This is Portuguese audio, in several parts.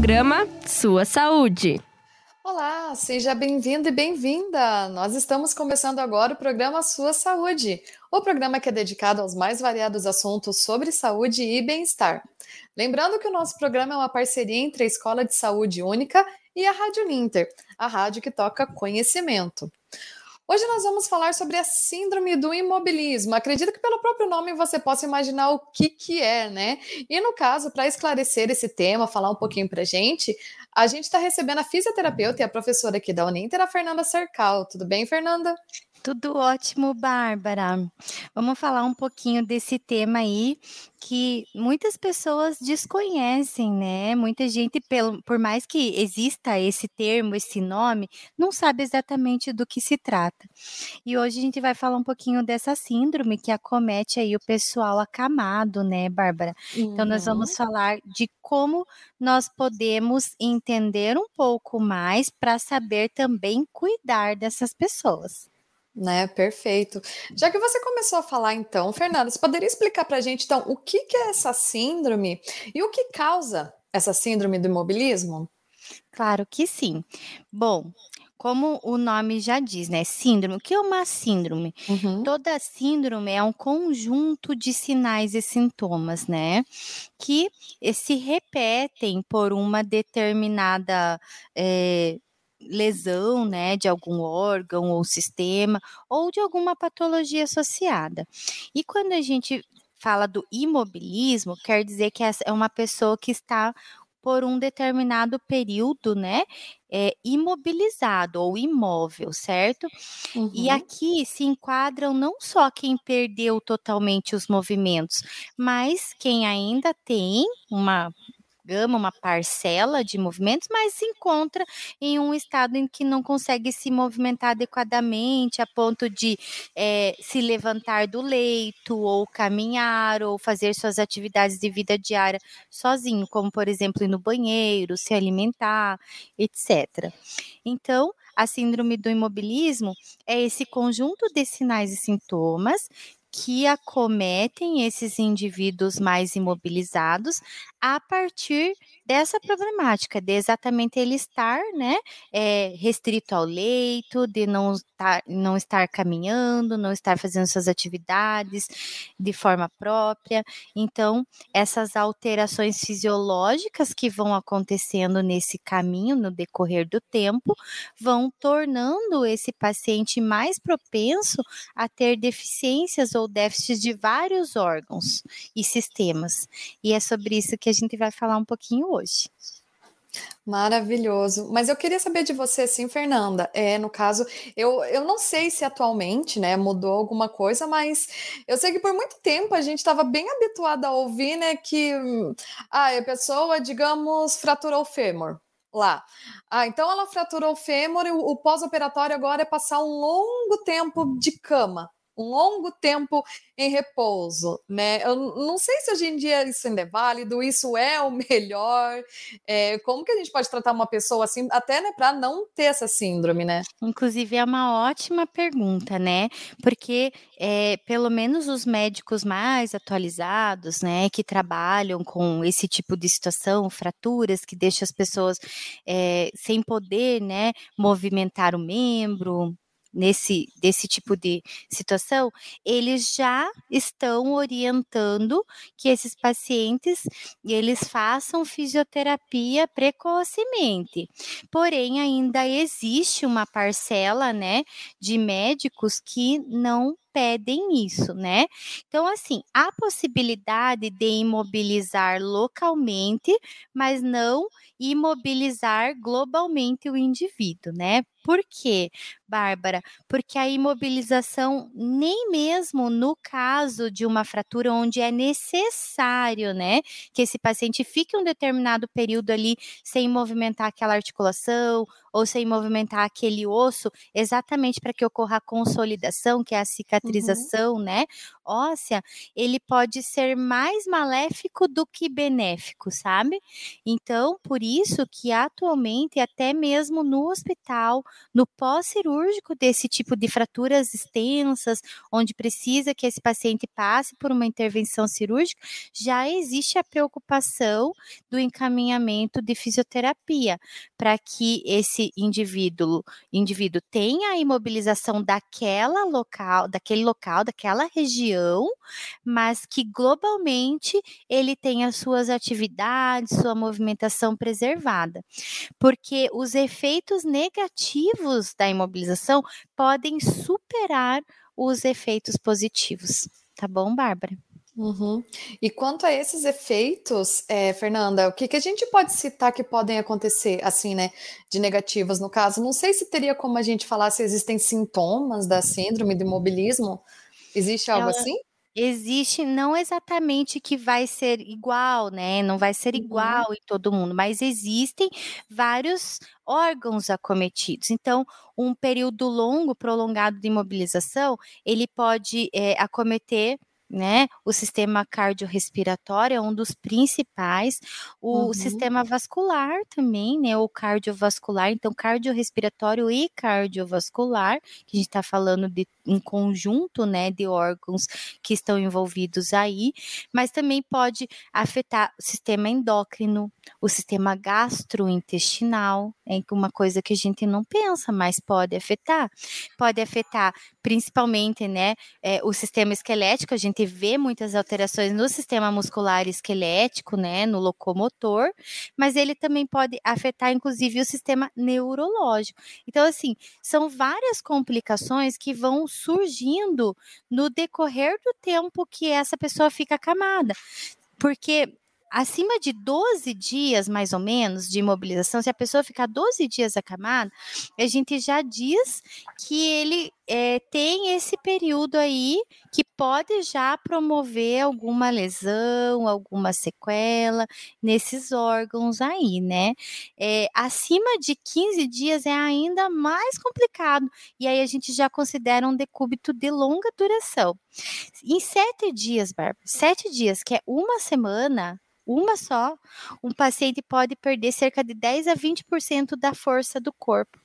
programa Sua Saúde. Olá, seja bem-vindo e bem-vinda! Nós estamos começando agora o programa Sua Saúde, o programa que é dedicado aos mais variados assuntos sobre saúde e bem-estar. Lembrando que o nosso programa é uma parceria entre a Escola de Saúde Única e a Rádio Ninter, a rádio que toca conhecimento. Hoje nós vamos falar sobre a síndrome do imobilismo. Acredito que pelo próprio nome você possa imaginar o que, que é, né? E no caso, para esclarecer esse tema, falar um pouquinho para gente, a gente está recebendo a fisioterapeuta e a professora aqui da Uninter, a Fernanda Cercal. Tudo bem, Fernanda? Tudo ótimo, Bárbara. Vamos falar um pouquinho desse tema aí que muitas pessoas desconhecem, né? Muita gente, pelo, por mais que exista esse termo, esse nome, não sabe exatamente do que se trata. E hoje a gente vai falar um pouquinho dessa síndrome que acomete aí o pessoal acamado, né, Bárbara? Uhum. Então nós vamos uhum. falar de como nós podemos entender um pouco mais para saber também cuidar dessas pessoas. Né, perfeito. Já que você começou a falar, então, Fernanda, você poderia explicar para a gente, então, o que, que é essa síndrome e o que causa essa síndrome do imobilismo? Claro que sim. Bom, como o nome já diz, né? Síndrome. O que é uma síndrome? Uhum. Toda síndrome é um conjunto de sinais e sintomas, né? Que se repetem por uma determinada. É, lesão, né, de algum órgão ou sistema ou de alguma patologia associada. E quando a gente fala do imobilismo, quer dizer que é uma pessoa que está por um determinado período, né, é, imobilizado ou imóvel, certo? Uhum. E aqui se enquadram não só quem perdeu totalmente os movimentos, mas quem ainda tem uma gama, uma parcela de movimentos, mas se encontra em um estado em que não consegue se movimentar adequadamente, a ponto de é, se levantar do leito, ou caminhar, ou fazer suas atividades de vida diária sozinho, como, por exemplo, ir no banheiro, se alimentar, etc. Então, a síndrome do imobilismo é esse conjunto de sinais e sintomas que acometem esses indivíduos mais imobilizados a partir dessa problemática, de exatamente ele estar, né, é, restrito ao leito, de não estar, não estar caminhando, não estar fazendo suas atividades de forma própria. Então, essas alterações fisiológicas que vão acontecendo nesse caminho, no decorrer do tempo, vão tornando esse paciente mais propenso a ter deficiências ou déficits de vários órgãos e sistemas. E é sobre isso que a gente vai falar um pouquinho hoje. Maravilhoso. Mas eu queria saber de você, sim, Fernanda. É, no caso, eu, eu não sei se atualmente, né, mudou alguma coisa, mas eu sei que por muito tempo a gente estava bem habituado a ouvir, né, que ah, a pessoa, digamos, fraturou o fêmur lá. Ah, então ela fraturou o fêmur e o, o pós-operatório agora é passar um longo tempo de cama longo tempo em repouso, né? Eu não sei se hoje em dia isso ainda é válido, isso é o melhor. É, como que a gente pode tratar uma pessoa assim, até né, para não ter essa síndrome, né? Inclusive é uma ótima pergunta, né? Porque é, pelo menos os médicos mais atualizados, né, que trabalham com esse tipo de situação, fraturas que deixam as pessoas é, sem poder, né, movimentar o membro, nesse desse tipo de situação, eles já estão orientando que esses pacientes eles façam fisioterapia precocemente. Porém, ainda existe uma parcela, né, de médicos que não pedem isso, né? Então, assim, há possibilidade de imobilizar localmente, mas não imobilizar globalmente o indivíduo, né? Por quê, Bárbara? Porque a imobilização, nem mesmo no caso de uma fratura onde é necessário, né, que esse paciente fique um determinado período ali sem movimentar aquela articulação ou sem movimentar aquele osso, exatamente para que ocorra a consolidação, que é a cicatrização cicatrização, uhum. né, óssea, ele pode ser mais maléfico do que benéfico, sabe? Então, por isso que atualmente, até mesmo no hospital, no pós-cirúrgico desse tipo de fraturas extensas, onde precisa que esse paciente passe por uma intervenção cirúrgica, já existe a preocupação do encaminhamento de fisioterapia para que esse indivíduo, indivíduo tenha a imobilização daquela local, daquele local, daquela região, mas que globalmente ele tenha suas atividades, sua movimentação preservada. Porque os efeitos negativos da imobilização podem superar os efeitos positivos. Tá bom, Bárbara? Uhum. E quanto a esses efeitos, é, Fernanda, o que, que a gente pode citar que podem acontecer, assim, né, de negativos no caso? Não sei se teria como a gente falar se existem sintomas da síndrome do imobilismo. Existe algo Ela... assim? Existe, não exatamente que vai ser igual, né? Não vai ser uhum. igual em todo mundo, mas existem vários órgãos acometidos. Então, um período longo, prolongado de imobilização, ele pode é, acometer né? O sistema cardiorrespiratório é um dos principais, o uhum. sistema vascular também, né? O cardiovascular, então cardiorrespiratório e cardiovascular, que a gente está falando de um conjunto, né, de órgãos que estão envolvidos aí, mas também pode afetar o sistema endócrino, o sistema gastrointestinal, é uma coisa que a gente não pensa, mas pode afetar. Pode afetar principalmente, né, é, o sistema esquelético, a gente vê muitas alterações no sistema muscular esquelético, né, no locomotor, mas ele também pode afetar, inclusive, o sistema neurológico. Então, assim, são várias complicações que vão surgindo no decorrer do tempo que essa pessoa fica acamada. Porque acima de 12 dias, mais ou menos, de imobilização, se a pessoa ficar 12 dias acamada, a gente já diz que ele é, tem esse período aí que pode já promover alguma lesão, alguma sequela nesses órgãos aí, né? É, acima de 15 dias é ainda mais complicado, e aí a gente já considera um decúbito de longa duração. Em sete dias, Bárbara, sete dias, que é uma semana, uma só, um paciente pode perder cerca de 10 a 20% da força do corpo.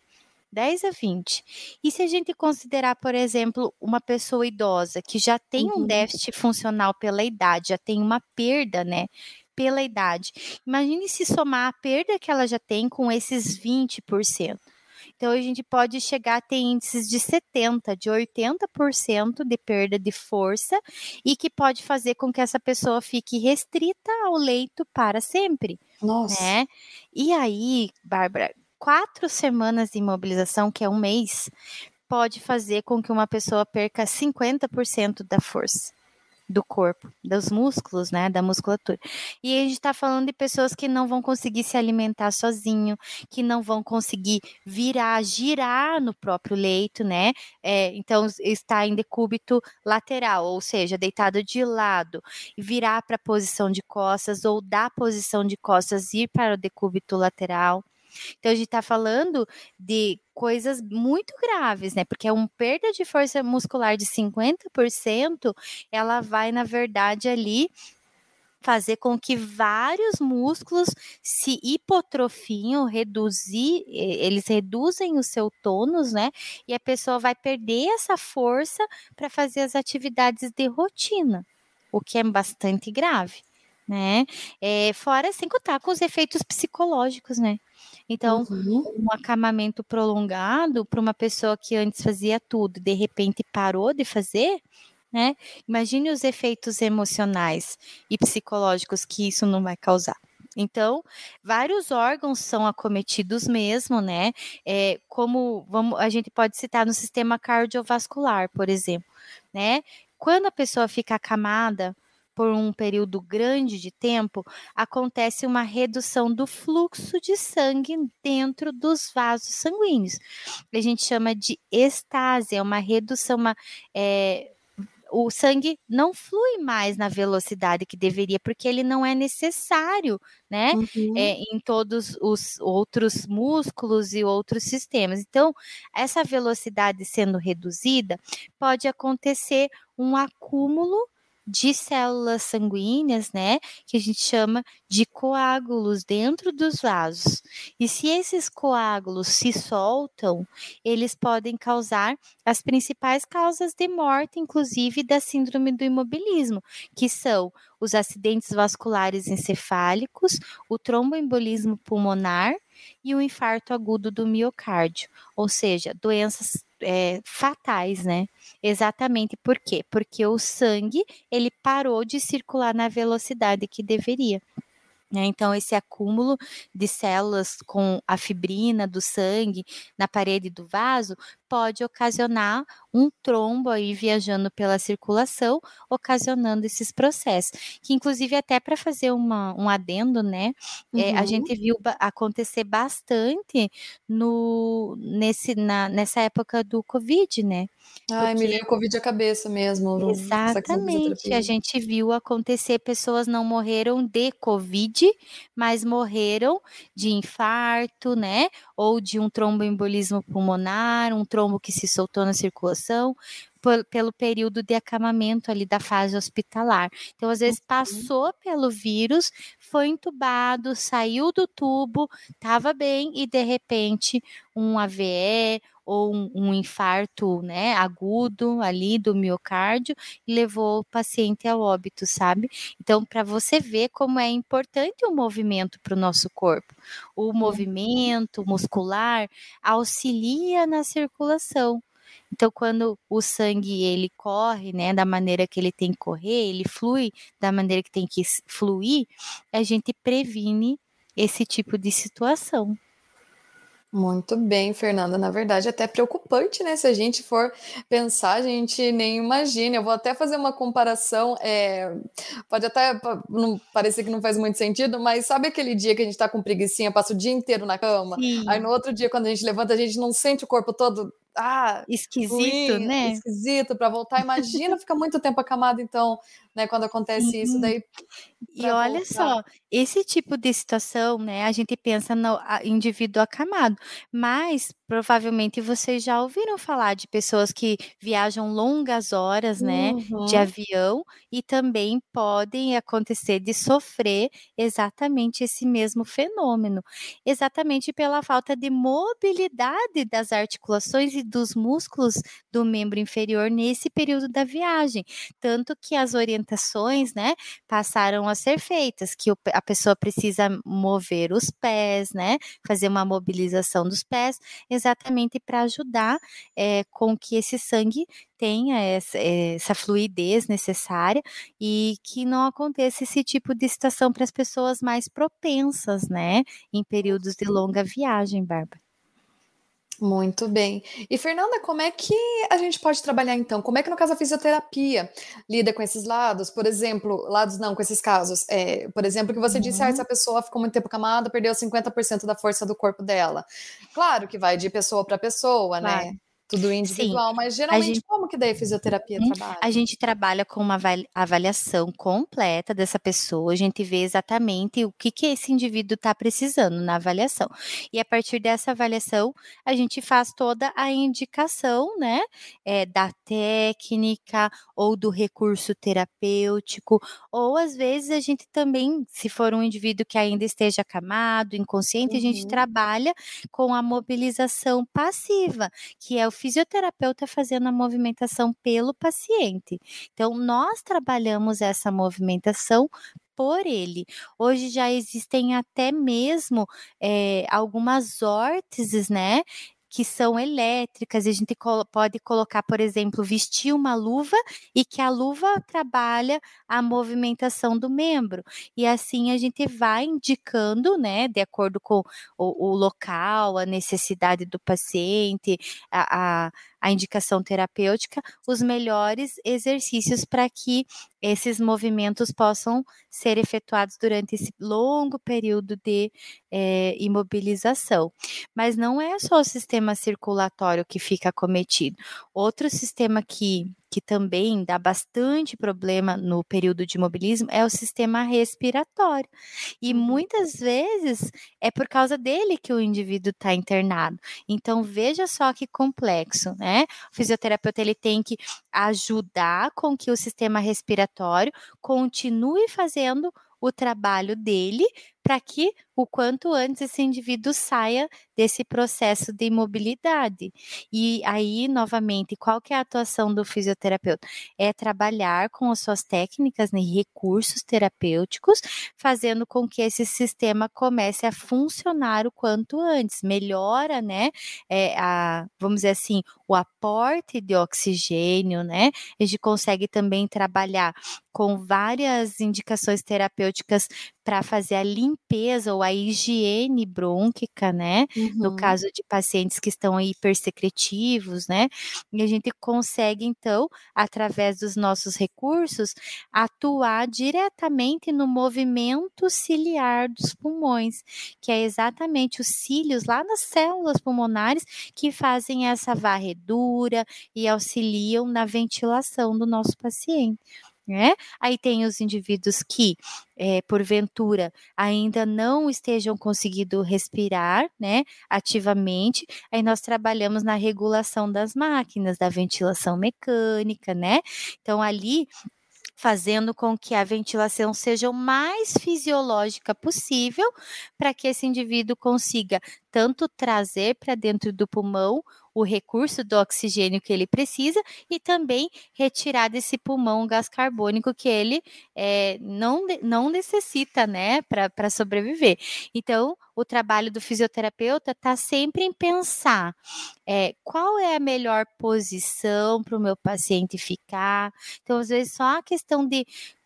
10 a 20. E se a gente considerar, por exemplo, uma pessoa idosa que já tem uhum. um déficit funcional pela idade, já tem uma perda, né? Pela idade. Imagine se somar a perda que ela já tem com esses 20%. Então, a gente pode chegar a ter índices de 70%, de 80% de perda de força e que pode fazer com que essa pessoa fique restrita ao leito para sempre. Nossa. Né? E aí, Bárbara, quatro semanas de imobilização, que é um mês, pode fazer com que uma pessoa perca 50% da força do corpo, dos músculos, né, da musculatura. E a gente está falando de pessoas que não vão conseguir se alimentar sozinho, que não vão conseguir virar, girar no próprio leito, né? É, então está em decúbito lateral, ou seja, deitado de lado, virar para a posição de costas ou da posição de costas ir para o decúbito lateral. Então, a gente está falando de coisas muito graves, né? Porque é uma perda de força muscular de 50%, ela vai, na verdade, ali fazer com que vários músculos se hipotrofiam, reduzir, eles reduzem o seu tônus, né? E a pessoa vai perder essa força para fazer as atividades de rotina, o que é bastante grave, né? É, fora sem contar com os efeitos psicológicos, né? Então, uhum. um acamamento prolongado para uma pessoa que antes fazia tudo, de repente parou de fazer, né? Imagine os efeitos emocionais e psicológicos que isso não vai causar. Então, vários órgãos são acometidos mesmo, né? É, como vamos, a gente pode citar no sistema cardiovascular, por exemplo, né? Quando a pessoa fica acamada, por um período grande de tempo, acontece uma redução do fluxo de sangue dentro dos vasos sanguíneos. A gente chama de estase, é uma redução, uma, é, o sangue não flui mais na velocidade que deveria, porque ele não é necessário, né? Uhum. É, em todos os outros músculos e outros sistemas. Então, essa velocidade sendo reduzida, pode acontecer um acúmulo de células sanguíneas, né, que a gente chama de coágulos dentro dos vasos. E se esses coágulos se soltam, eles podem causar as principais causas de morte, inclusive da síndrome do imobilismo, que são os acidentes vasculares encefálicos, o tromboembolismo pulmonar e o infarto agudo do miocárdio, ou seja, doenças é, fatais, né? Exatamente por quê? Porque o sangue ele parou de circular na velocidade que deveria. Né? Então, esse acúmulo de células com a fibrina do sangue na parede do vaso pode ocasionar um trombo aí viajando pela circulação, ocasionando esses processos. Que, inclusive, até para fazer uma, um adendo, né? Uhum. É, a uhum. gente viu acontecer bastante no, nesse, na, nessa época do Covid, né? Ai, Porque... me veio Covid à cabeça mesmo. Exatamente. A gente viu acontecer, pessoas não morreram de Covid, mas morreram de infarto, né? Ou de um tromboembolismo pulmonar, um trombo que se soltou na circulação, pelo período de acamamento ali da fase hospitalar. Então, às vezes, passou pelo vírus, foi entubado, saiu do tubo, estava bem e, de repente, um AVE ou um, um, infarto né, agudo ali do miocárdio e levou o paciente ao óbito, sabe? Então, para você ver como é importante o movimento para o nosso corpo. O movimento muscular auxilia na circulação. Então, quando o sangue ele corre, né, da maneira que ele tem que correr, ele flui da maneira que tem que fluir, a gente previne esse tipo de situação. Muito bem, Fernanda. Na verdade, até preocupante, né? Se a gente for pensar, a gente nem imagina. Eu vou até fazer uma comparação. É... Pode até não parecer que não faz muito sentido, mas sabe aquele dia que a gente tá com preguiçinha, passa o dia inteiro na cama? Sim. Aí no outro dia, quando a gente levanta, a gente não sente o corpo todo ah, esquisito, ruim, né? Esquisito para voltar. Imagina ficar muito tempo acamado, então, né? Quando acontece uhum. isso, daí. E olha voltar. só, esse tipo de situação, né? A gente pensa no indivíduo acamado, mas provavelmente vocês já ouviram falar de pessoas que viajam longas horas, né, uhum. de avião e também podem acontecer de sofrer exatamente esse mesmo fenômeno, exatamente pela falta de mobilidade das articulações e dos músculos do membro inferior nesse período da viagem, tanto que as orientações, né, passaram a ser feitas, que a pessoa precisa mover os pés, né, fazer uma mobilização dos pés exatamente para ajudar é, com que esse sangue tenha essa, essa, fluidez necessária e que não aconteça esse tipo de situação para as pessoas mais propensas, né, em períodos de longa viagem, Bárbara. Muito bem. E Fernanda, como é que a gente pode trabalhar então? Como é que no caso a fisioterapia lida com esses lados? Por exemplo, lados não, com esses casos. É, por exemplo, que você uhum. disse, ah, essa pessoa ficou muito tempo camada, perdeu 50% da força do corpo dela. Claro que vai de pessoa para pessoa, né? claro. né? Tudo individual, Sim. mas geralmente gente, como que daí a fisioterapia uhum. trabalha? A gente trabalha com uma avaliação completa dessa pessoa, a gente vê exatamente o que, que esse indivíduo está precisando na avaliação. E a partir dessa avaliação, a gente faz toda a indicação, né, é, da técnica ou do recurso terapêutico, ou às vezes a gente também, se for um indivíduo que ainda esteja acamado, inconsciente, uhum. a gente uhum. trabalha com a mobilização passiva, que é o fisioterapeuta fazendo a movimentação pelo paciente. Então, nós trabalhamos essa movimentação por ele. Hoje já existem até mesmo é, algumas órteses, né? Que são elétricas, e a gente pode colocar, por exemplo, vestir uma luva e que a luva trabalha a movimentação do membro. E assim a gente vai indicando, né, de acordo com o, o local, a necessidade do paciente, a, a a indicação terapêutica, os melhores exercícios para que esses movimentos possam ser efetuados durante esse longo período de é, imobilização. Mas não é só o sistema circulatório que fica cometido. Outro sistema que que também dá bastante problema no período de imobilismo, é o sistema respiratório. E uhum. muitas vezes é por causa dele que o indivíduo está internado. Então, veja só que complexo, né? O fisioterapeuta ele tem que ajudar com que o sistema respiratório continue fazendo o trabalho dele para que o quanto antes esse indivíduo saia desse processo de imobilidade. E aí, novamente, qual que é a atuação do fisioterapeuta? É trabalhar com as suas técnicas, né, recursos terapêuticos, fazendo com que esse sistema comece a funcionar o quanto antes, melhora, né, é, a, vamos dizer assim, o aporte de oxigênio, né, a gente consegue também trabalhar com várias indicações terapêuticas para fazer a limpeza ou a higiene brônquica, né? Uhum. No caso de pacientes que estão hipersecretivos, né? E a gente consegue, então, através dos nossos recursos, atuar diretamente no movimento ciliar dos pulmões, que é exatamente os cílios lá nas células pulmonares que fazem essa varredura e auxiliam na ventilação do nosso paciente né? Aí tem os indivíduos que, é, porventura, ainda não estejam conseguindo respirar, né, ativamente. Aí nós trabalhamos na regulação das máquinas, da ventilação mecânica, né? Então ali fazendo com que a ventilação seja o mais fisiológica possível, para que esse indivíduo consiga tanto trazer para dentro do pulmão o recurso do oxigênio que ele precisa e também retirar desse pulmão o gás carbônico que ele é, não, não necessita, né, para sobreviver. Então, o trabalho do fisioterapeuta está sempre em pensar é, qual é a melhor posição para o meu paciente ficar. Então, às vezes, só a questão de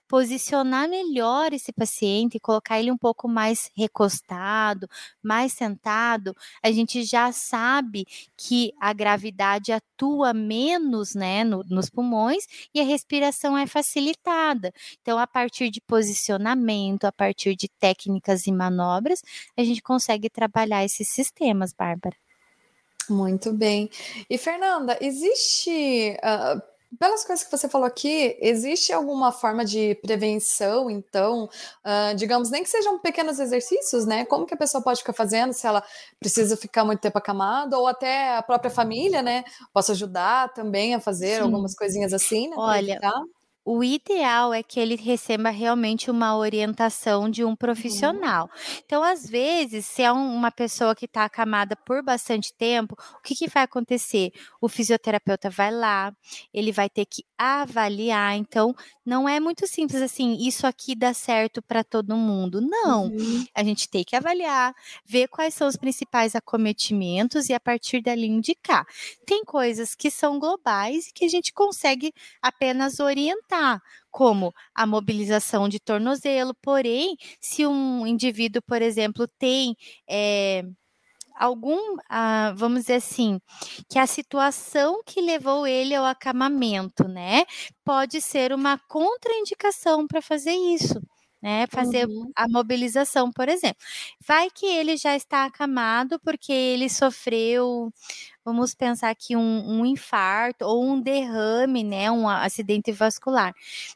posicionar melhor esse paciente, colocar ele um pouco mais recostado, mais sentado, a gente já sabe que a gravidade atua menos né, no, nos pulmões e a respiração é facilitada. Então, a partir de posicionamento, a partir de técnicas e manobras, a gente consegue trabalhar esses sistemas, Bárbara. Muito bem. E Fernanda, existe uh, pelas coisas que você falou aqui, existe alguma forma de prevenção, então, uh, digamos, nem que sejam pequenos exercícios, né? Como que a pessoa pode ficar fazendo se ela precisa ficar muito tempo acamada, ou até a própria família, né? Posso ajudar também a fazer Sim. algumas coisinhas assim, né? Olha, o ideal é que ele receba realmente uma orientação de um uhum. profissional. Uhum. Então, às vezes, se é um, uma pessoa que está acamada por bastante tempo, o que, que vai acontecer? O fisioterapeuta vai lá, ele vai ter que avaliar. Então, não é muito simples assim, isso aqui dá certo para todo mundo. Não. Uhum. A gente tem que avaliar, ver quais são os principais acometimentos e a partir dali indicar. Tem coisas que são globais e que a gente consegue apenas orientar como a mobilização de tornozelo, porém, se um indivíduo, por exemplo, tem é, algum, ah, vamos dizer assim, que a situação que levou ele ao acamamento, né, pode ser uma contraindicação para fazer isso né? Fazer uhum. a mobilização, por exemplo. Vai que ele já está acamado porque ele sofreu, vamos pensar aqui, um, um infarto ou um derrame, né? Um acidente vascular.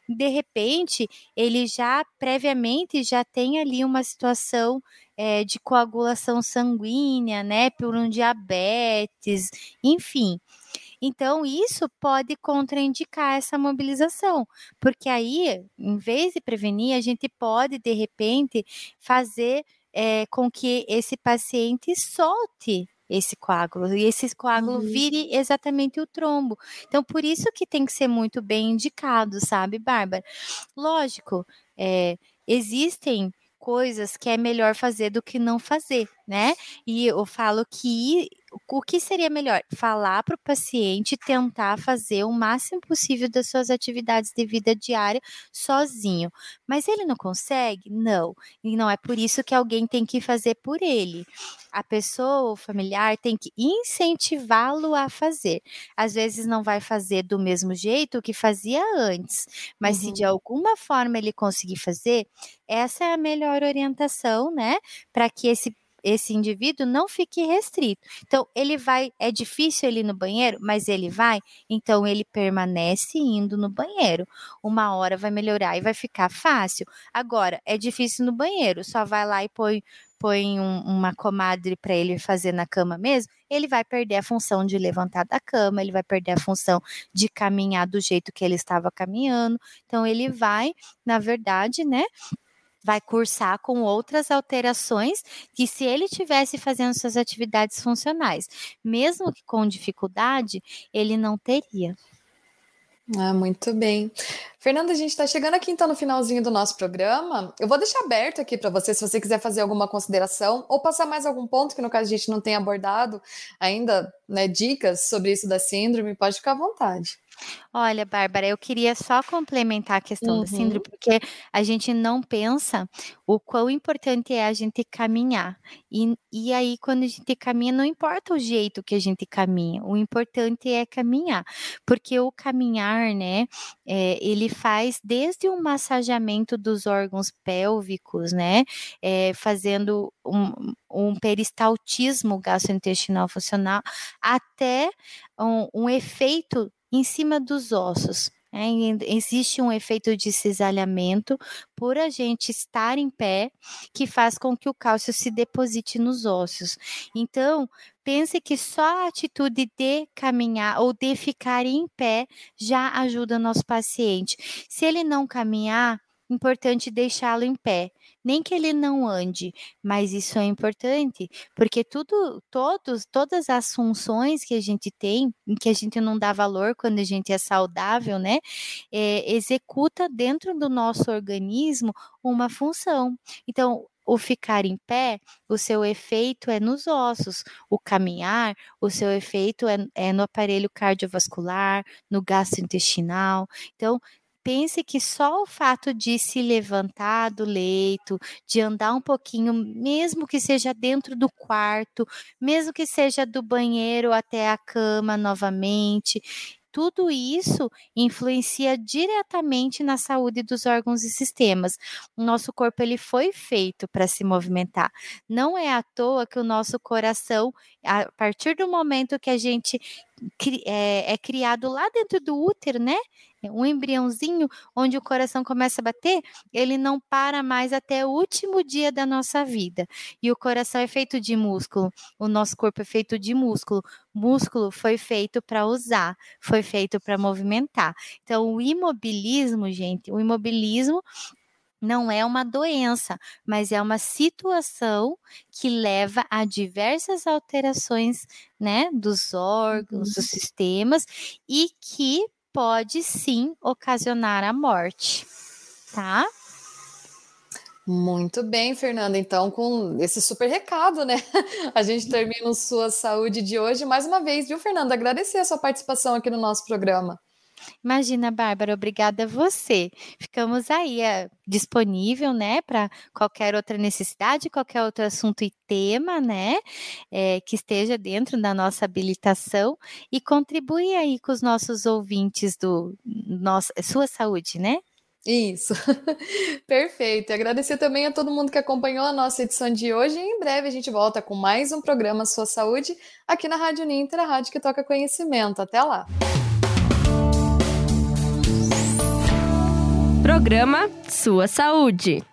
De repente, ele já previamente já tem ali uma situação é, de coagulação sanguínea, né? Por um diabetes, enfim. Então, isso pode contraindicar essa mobilização, porque aí, em vez de prevenir, a gente pode, de repente, fazer é, com que esse paciente solte esse coágulo e esse coágulo uhum. vire exatamente o trombo. Então, por isso que tem que ser muito bem indicado, sabe, Bárbara? Lógico, é, existem coisas que é melhor fazer do que não fazer, né? E eu falo que o que seria melhor? Falar para o paciente tentar fazer o máximo possível das suas atividades de vida diária sozinho. Mas ele não consegue? Não. E não é por isso que alguém tem que fazer por ele. A pessoa, o familiar, tem que incentivá-lo a fazer. Às vezes não vai fazer do mesmo jeito que fazia antes, mas uhum. se de uhum. alguma forma ele conseguir fazer, essa é a melhor orientação, né? Para que esse esse indivíduo não fique restrito. Então, ele vai, é difícil ele ir no banheiro, mas ele vai, então ele permanece indo no banheiro. Uma hora vai melhorar e vai ficar fácil. Agora, é difícil no banheiro, só vai lá e põe põe um, uma comadre para ele fazer na cama mesmo, ele vai perder a função de levantar da cama, ele vai perder a função de caminhar do jeito que ele estava caminhando. Então ele vai, na verdade, né, vai cursar com outras alterações que se ele tivesse fazendo suas atividades funcionais, mesmo que com dificuldade, ele não teria. Ah, muito bem. Fernanda, a gente está chegando aqui então no finalzinho do nosso programa. Eu vou deixar aberto aqui para você, se você quiser fazer alguma consideração ou passar mais algum ponto que no caso a gente não tem abordado ainda, né, dicas sobre isso da síndrome, pode ficar à vontade. Olha, Bárbara, eu queria só complementar a questão da síndrome, uhum. porque a gente não pensa o quão importante é a gente caminhar. E, e aí, quando a gente caminha, não importa o jeito que a gente caminha, o importante é caminhar. Porque o caminhar, né, é, ele faz desde o massageamento dos órgãos pélvicos, né, é, fazendo um, um peristaltismo gastrointestinal funcional, até um, um efeito em cima dos ossos. É, existe um efeito de cisalhamento por a gente estar em pé, que faz com que o cálcio se deposite nos ossos. Então, pense que só a atitude de caminhar ou de ficar em pé já ajuda o nosso paciente. Se ele não caminhar, importante deixá-lo em pé nem que ele não ande, mas isso é importante, porque tudo, todos, todas as funções que a gente tem, em que a gente não dá valor quando a gente é saudável, né, é, executa dentro do nosso organismo uma função. Então, o ficar em pé, o seu efeito é nos ossos. O caminhar, o seu efeito é, é no aparelho cardiovascular, no gastrointestinal. Então, pense que só o fato de se levantar do leito, de andar um pouquinho, mesmo que seja dentro do quarto, mesmo que seja do banheiro até a cama novamente, tudo isso influencia diretamente na saúde dos órgãos e sistemas. O nosso corpo ele foi feito para se movimentar. Não é à toa que o nosso coração, a partir do momento que a gente é, é criado lá dentro do útero, né? um embriãozinho onde o coração começa a bater, ele não para mais até o último dia da nossa vida. E o coração é feito de músculo, o nosso corpo é feito de músculo. Músculo foi feito para usar, foi feito para movimentar. Então, o imobilismo, gente, o imobilismo não é uma doença, mas é uma situação que leva a diversas alterações, né, dos órgãos, uhum. dos sistemas e que pode sim ocasionar a morte, tá? Muito bem, Fernanda. Então, com esse super recado, né? A gente termina o Sua Saúde de hoje. Mais uma vez, viu, Fernanda? Agradecer a sua participação aqui no nosso programa. Imagina, Bárbara, obrigada a você. Ficamos aí é, disponível, né, para qualquer outra necessidade, qualquer outro assunto e tema, né, é, que esteja dentro da nossa habilitação e contribui aí com os nossos ouvintes do nosso, sua saúde, né? Isso, perfeito. E agradecer também a todo mundo que acompanhou a nossa edição de hoje. Em breve a gente volta com mais um programa Sua Saúde aqui na Rádio Ninter, a rádio que toca conhecimento. Até lá. Programa Sua Saúde.